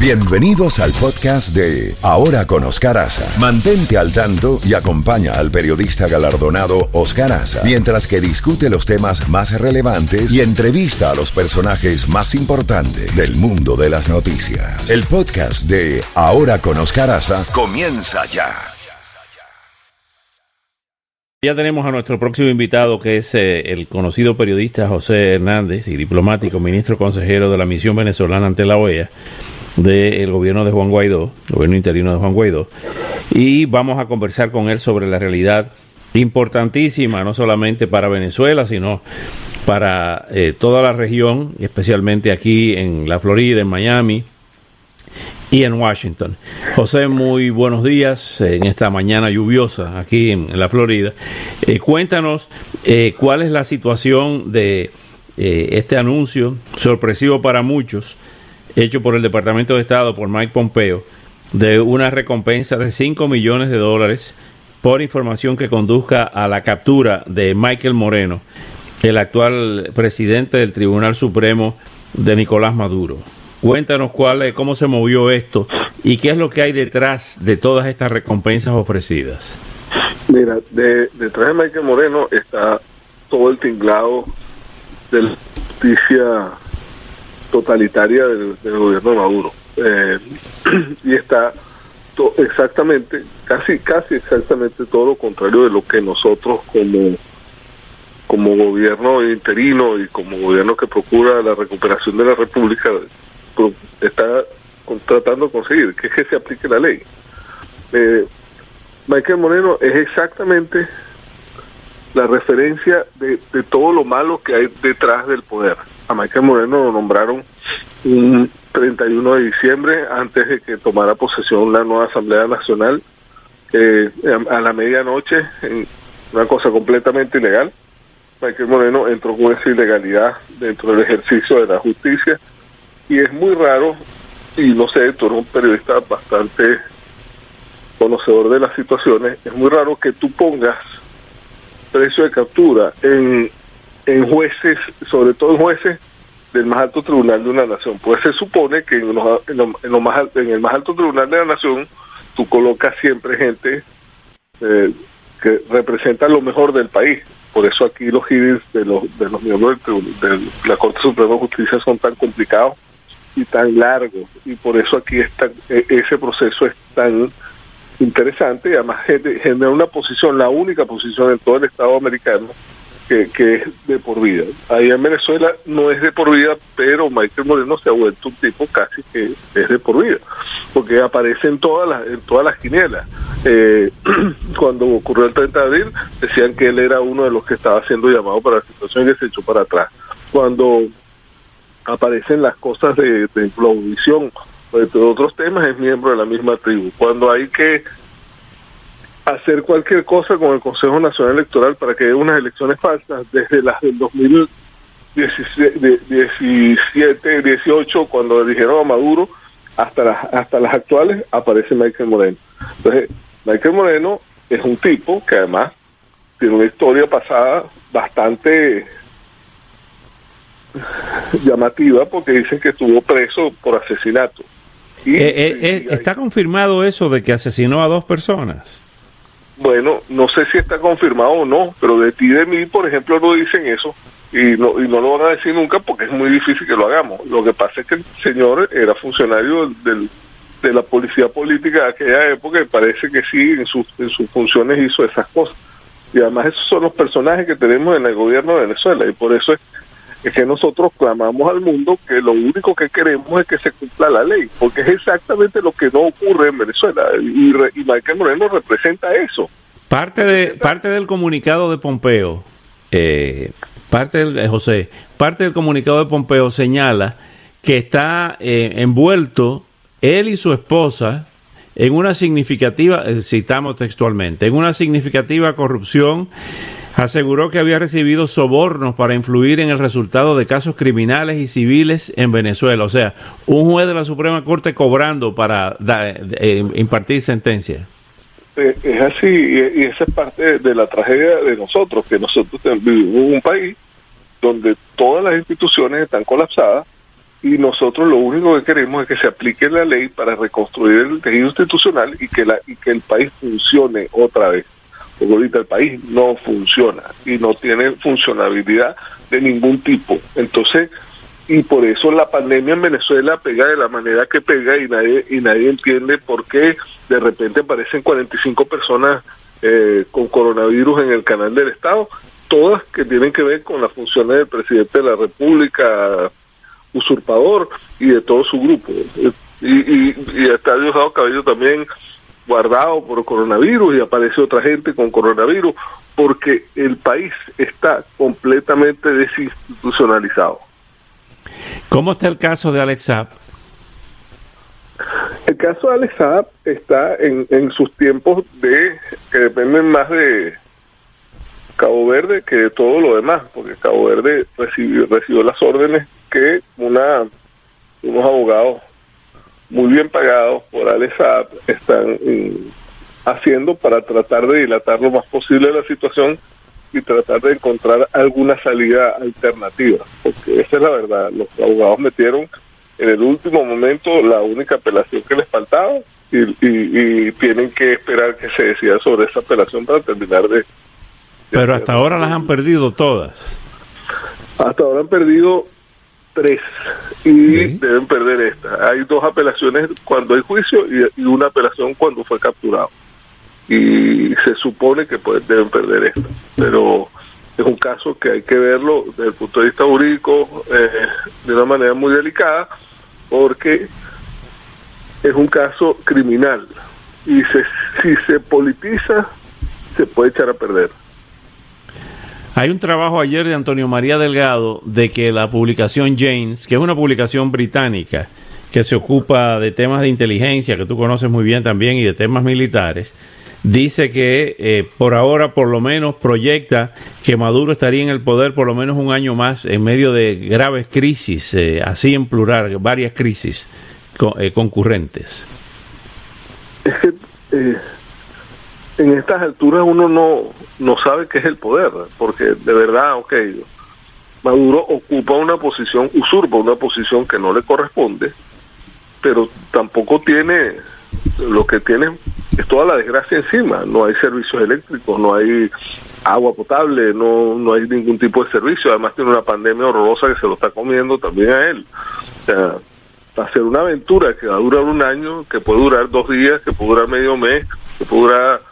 Bienvenidos al podcast de Ahora con Oscar Aza. Mantente al tanto y acompaña al periodista galardonado Oscar Aza mientras que discute los temas más relevantes y entrevista a los personajes más importantes del mundo de las noticias. El podcast de Ahora con Oscar Aza comienza ya. Ya tenemos a nuestro próximo invitado, que es eh, el conocido periodista José Hernández y diplomático, ministro consejero de la misión venezolana ante la OEA del gobierno de Juan Guaidó, gobierno interino de Juan Guaidó, y vamos a conversar con él sobre la realidad importantísima, no solamente para Venezuela, sino para eh, toda la región, especialmente aquí en la Florida, en Miami y en Washington. José, muy buenos días en esta mañana lluviosa aquí en, la Florida. Eh, cuéntanos eh, cuál es la situación de este anuncio sorpresivo para muchos hecho por el Departamento de Estado, por Mike Pompeo, de una recompensa de 5 millones de dólares por información que conduzca a la captura de Michael Moreno, el actual presidente del Tribunal Supremo de Nicolás Maduro. Cuéntanos cuál, cómo se movió esto y qué es lo que hay detrás de todas estas recompensas ofrecidas. Mira, detrás de Michael Moreno está todo el tinglado de la justicia totalitaria del, gobierno de Maduro. Eh, y está exactamente, casi, casi exactamente todo lo contrario de lo que nosotros como como gobierno interino y como gobierno que procura la recuperación de la República está tratando de conseguir, que se aplique la ley. Eh, Michael Moreno es exactamente la referencia de, todo lo malo que hay detrás del poder a Michael Moreno lo nombraron un 31 de diciembre antes de que tomara posesión la nueva Asamblea Nacional eh, a la medianoche en una cosa completamente ilegal. Michael Moreno entró con esa ilegalidad dentro del ejercicio de la justicia y es muy raro, y no sé, tú eres un periodista bastante conocedor de las situaciones, es muy raro que tú pongas precio de captura en en jueces, sobre todo en jueces del más alto tribunal de una nación. Pues se supone que en, en, más, en el más alto tribunal de la nación tú colocas siempre gente eh, que representa lo mejor del país. Por eso aquí los hearings de los, de los miembros de la Corte Suprema de Justicia son tan complicados y tan largos. Y por eso aquí está, e, ese proceso es tan interesante y además genera una posición, la única posición en todo el Estado americano que, es de por vida. Ahí en Venezuela no es de por vida, pero Michael Moreno se ha vuelto un tipo casi que es de por vida, porque aparece en todas las, en todas las quinielas. Eh, cuando ocurrió el 30 de abril, decían que él era uno de los que estaba siendo llamado para la situación y se echó para atrás. Cuando aparecen las cosas de, de Globovisión, de otros temas, es miembro de la misma tribu. Cuando hay que hacer cualquier cosa con el Consejo Nacional Electoral para que haya unas elecciones falsas desde las del 2017, 18, cuando dijeron a Maduro, hasta las, hasta las actuales, aparece Michael Moreno. Entonces, Michael Moreno es un tipo que además tiene una historia pasada bastante llamativa porque dicen que estuvo preso por asesinato. Eh, eh, eh, ¿Está confirmado eso de que asesinó a dos personas? Bueno, no sé si está confirmado o no, pero de ti y de mí, por ejemplo, no dicen eso y no, y no lo van a decir nunca porque es muy difícil que lo hagamos. Lo que pasa es que el señor era funcionario del, de la policía política de aquella época y parece que sí, en sus, en sus funciones hizo esas cosas. Y además esos son los personajes que tenemos en el gobierno de Venezuela y por eso es es que nosotros clamamos al mundo que lo único que queremos es que se cumpla la ley, porque es exactamente lo que no ocurre en Venezuela y, y Michael Moreno representa eso. Parte de parte del comunicado de Pompeo, eh, parte del eh, José, parte del comunicado de Pompeo señala que está eh, envuelto él y su esposa en una significativa, citamos textualmente, en una significativa corrupción aseguró que había recibido sobornos para influir en el resultado de casos criminales y civiles en Venezuela. O sea, un juez de la Suprema Corte cobrando para eh, impartir sentencia. Eh, es así, y esa es parte de la tragedia de nosotros, que nosotros vivimos en un país donde todas las instituciones están colapsadas, y nosotros lo único que queremos es que se aplique la ley para reconstruir el tejido institucional y que la y que el país funcione otra vez ahorita el país no funciona y no tiene funcionabilidad de ningún tipo entonces y por eso la pandemia en Venezuela pega de la manera que pega y nadie y nadie entiende por qué de repente aparecen 45 personas eh, con coronavirus en el canal del Estado todas que tienen que ver con las funciones del presidente de la República usurpador y de todo su grupo. Y, y, y está Diosdado Cabello también guardado por coronavirus y aparece otra gente con coronavirus porque el país está completamente desinstitucionalizado. ¿Cómo está el caso de Alex Saab? El caso de Alex Saab está en, en sus tiempos de que dependen más de Cabo Verde que de todo lo demás, porque Cabo Verde recibió, recibió las órdenes que una unos abogados muy bien pagados por Alesab están mm, haciendo para tratar de dilatar lo más posible la situación y tratar de encontrar alguna salida alternativa, porque esa es la verdad, los abogados metieron en el último momento la única apelación que les faltaba y, y, y tienen que esperar que se decida sobre esa apelación para terminar de... Pero hasta ahora las han perdido todas. Hasta ahora han perdido tres y deben perder esta. Hay dos apelaciones cuando hay juicio y, una apelación cuando fue capturado. Y se supone que pues, deben perder esta. Pero es un caso que hay que verlo desde el punto de vista jurídico eh, de una manera muy delicada porque es un caso criminal y se, si se politiza se puede echar a perder. Hay un trabajo ayer de Antonio María Delgado de que la publicación James, que es una publicación británica que se ocupa de temas de inteligencia, que tú conoces muy bien también, y de temas militares, dice que eh, por ahora por lo menos proyecta que Maduro estaría en el poder por lo menos un año más en medio de graves crisis, eh, así en plural, varias crisis eh, concurrentes. Es que en estas alturas uno no, no sabe qué es el poder, porque de verdad, ok, Maduro ocupa una posición, usurpa una posición que no le corresponde, pero tampoco tiene, lo que tiene es toda la desgracia encima, no hay servicios eléctricos, no hay agua potable, no, no hay ningún tipo de servicio, además tiene una pandemia horrorosa que se lo está comiendo también a él. O sea, va a ser una aventura que va a durar un año, que puede durar dos días, que puede durar medio mes, que puede durar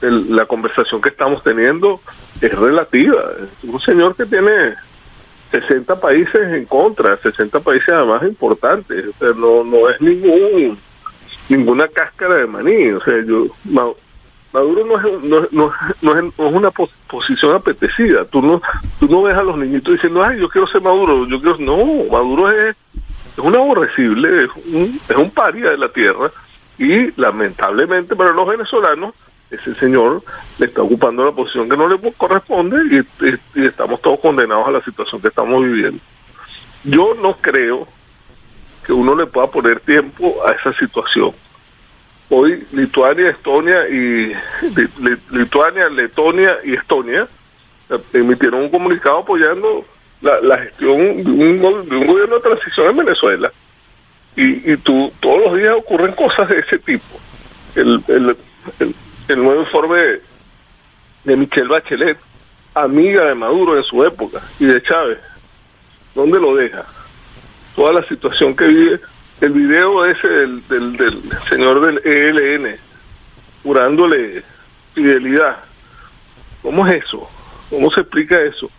la conversación que estamos teniendo es relativa. Es un señor que tiene 60 países en contra, 60 países además importantes. No, no es ningún ninguna cáscara de maní. O sea, yo Maduro no es, no, no, no es, una posición apetecida. Tú no, tú no ves a los niñitos diciendo, ay, yo quiero ser Maduro. Yo quiero, no, Maduro es, es un aborrecible, es un, es un paria de la tierra. Y lamentablemente para los venezolanos, ese señor le está ocupando la posición que no le corresponde y, estamos todos condenados a la situación que estamos viviendo. Yo no creo que uno le pueda poner tiempo a esa situación. Hoy Lituania, Estonia y Lituania, Letonia y Estonia eh, emitieron un comunicado apoyando la, gestión de un, gobierno de transición en Venezuela. Y, y tú, todos los días ocurren cosas de ese tipo. el, el el nuevo informe de Michelle Bachelet, amiga de Maduro en su época y de Chávez, ¿dónde lo deja? Toda la situación que vive, el video ese del, del, señor del ELN, jurándole fidelidad. ¿Cómo es eso? ¿Cómo se explica eso?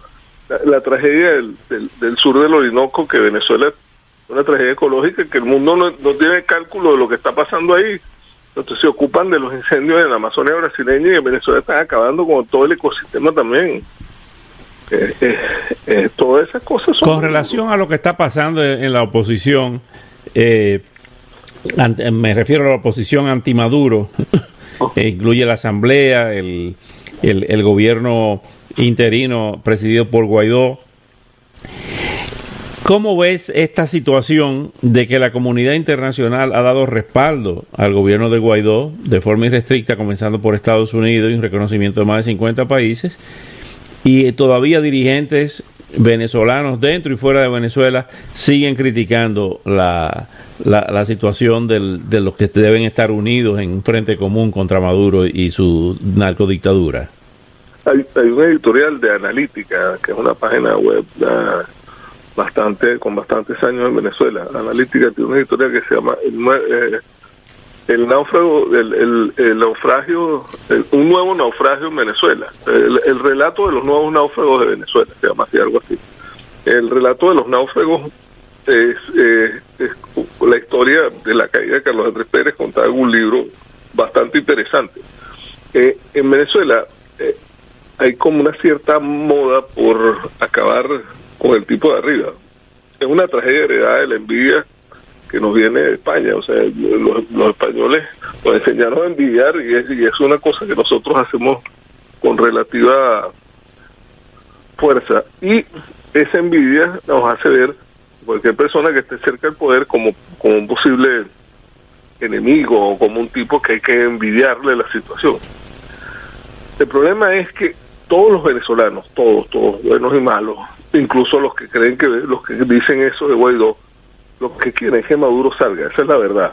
La, tragedia del, del, sur del Orinoco, que Venezuela es una tragedia ecológica, que el mundo no, no tiene cálculo de lo que está pasando ahí entonces se ocupan de los incendios en la Amazonia brasileña y en Venezuela están acabando con todo el ecosistema también. Eh, eh, eh, todas esas cosas son... Con relación a lo que está pasando en, la oposición, me refiero a la oposición anti-Maduro, incluye la Asamblea, el, el, el gobierno interino presidido por Guaidó. ¿Cómo ves esta situación de que la comunidad internacional ha dado respaldo al gobierno de Guaidó de forma irrestricta, comenzando por Estados Unidos y un reconocimiento de más de 50 países? Y todavía dirigentes venezolanos dentro y fuera de Venezuela siguen criticando la, la, situación de los que deben estar unidos en un frente común contra Maduro y su narcodictadura. Hay, hay un editorial de Analítica, que es una página web bastante con bastantes años en Venezuela. Analítica tiene una editorial que se llama eh, el náufrago, el, el, naufragio, un nuevo naufragio en Venezuela. El, relato de los nuevos náufragos de Venezuela, se llama así, algo así. El relato de los náufragos es, eh, la historia de la caída de Carlos Andrés Pérez, contada en un libro bastante interesante. Eh, en Venezuela eh, hay como una cierta moda por acabar con el tipo de arriba. Es una tragedia heredada de la envidia que nos viene de España. O sea, los, españoles nos enseñaron a envidiar y es, y es una cosa que nosotros hacemos con relativa fuerza. Y esa envidia nos hace ver cualquier persona que esté cerca del poder como, como un posible enemigo o como un tipo que hay que envidiarle la situación. El problema es que todos los venezolanos, todos, todos, buenos y malos, incluso los que creen que los que dicen eso de Guaidó, lo que quieren es que Maduro salga, esa es la verdad.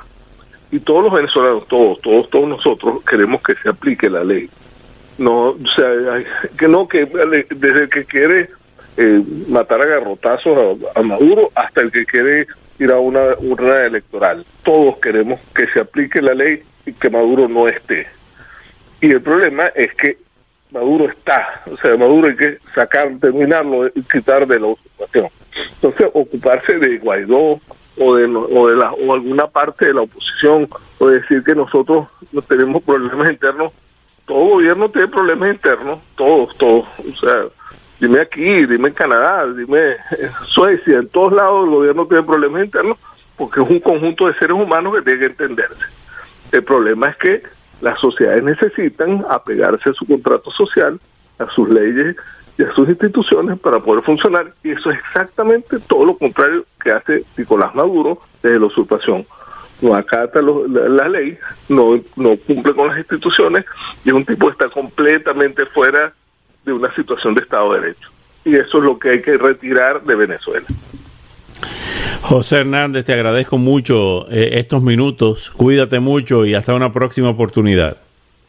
Y todos los venezolanos, todos, todos, todos nosotros queremos que se aplique la ley. No, o sea, que no, que desde el que quiere eh, matar a garrotazos a, Maduro hasta el que quiere ir a una urna electoral. Todos queremos que se aplique la ley y que Maduro no esté. Y el problema es que Maduro está, o sea, Maduro hay que sacar, terminarlo, quitar de la ocupación. Entonces, ocuparse de Guaidó, o de, la, o alguna parte de la oposición o decir que nosotros no tenemos problemas internos. Todo gobierno tiene problemas internos todos todos. O sea dime aquí dime en Canadá dime en Suecia en todos lados el gobierno tiene problemas internos porque es un conjunto de seres humanos que tiene que entenderse. El problema es que las sociedades necesitan apegarse a su contrato social a sus leyes y a sus instituciones para poder funcionar. Y eso es exactamente todo lo contrario que hace Nicolás Maduro desde la usurpación. No acata la, ley, no, no cumple con las instituciones y es un tipo que está completamente fuera de una situación de Estado de Derecho. Y eso es lo que hay que retirar de Venezuela. José Hernández, te agradezco mucho eh, estos minutos. Cuídate mucho y hasta una próxima oportunidad.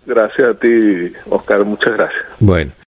Gracias a ti, Oscar. Muchas gracias. Bueno.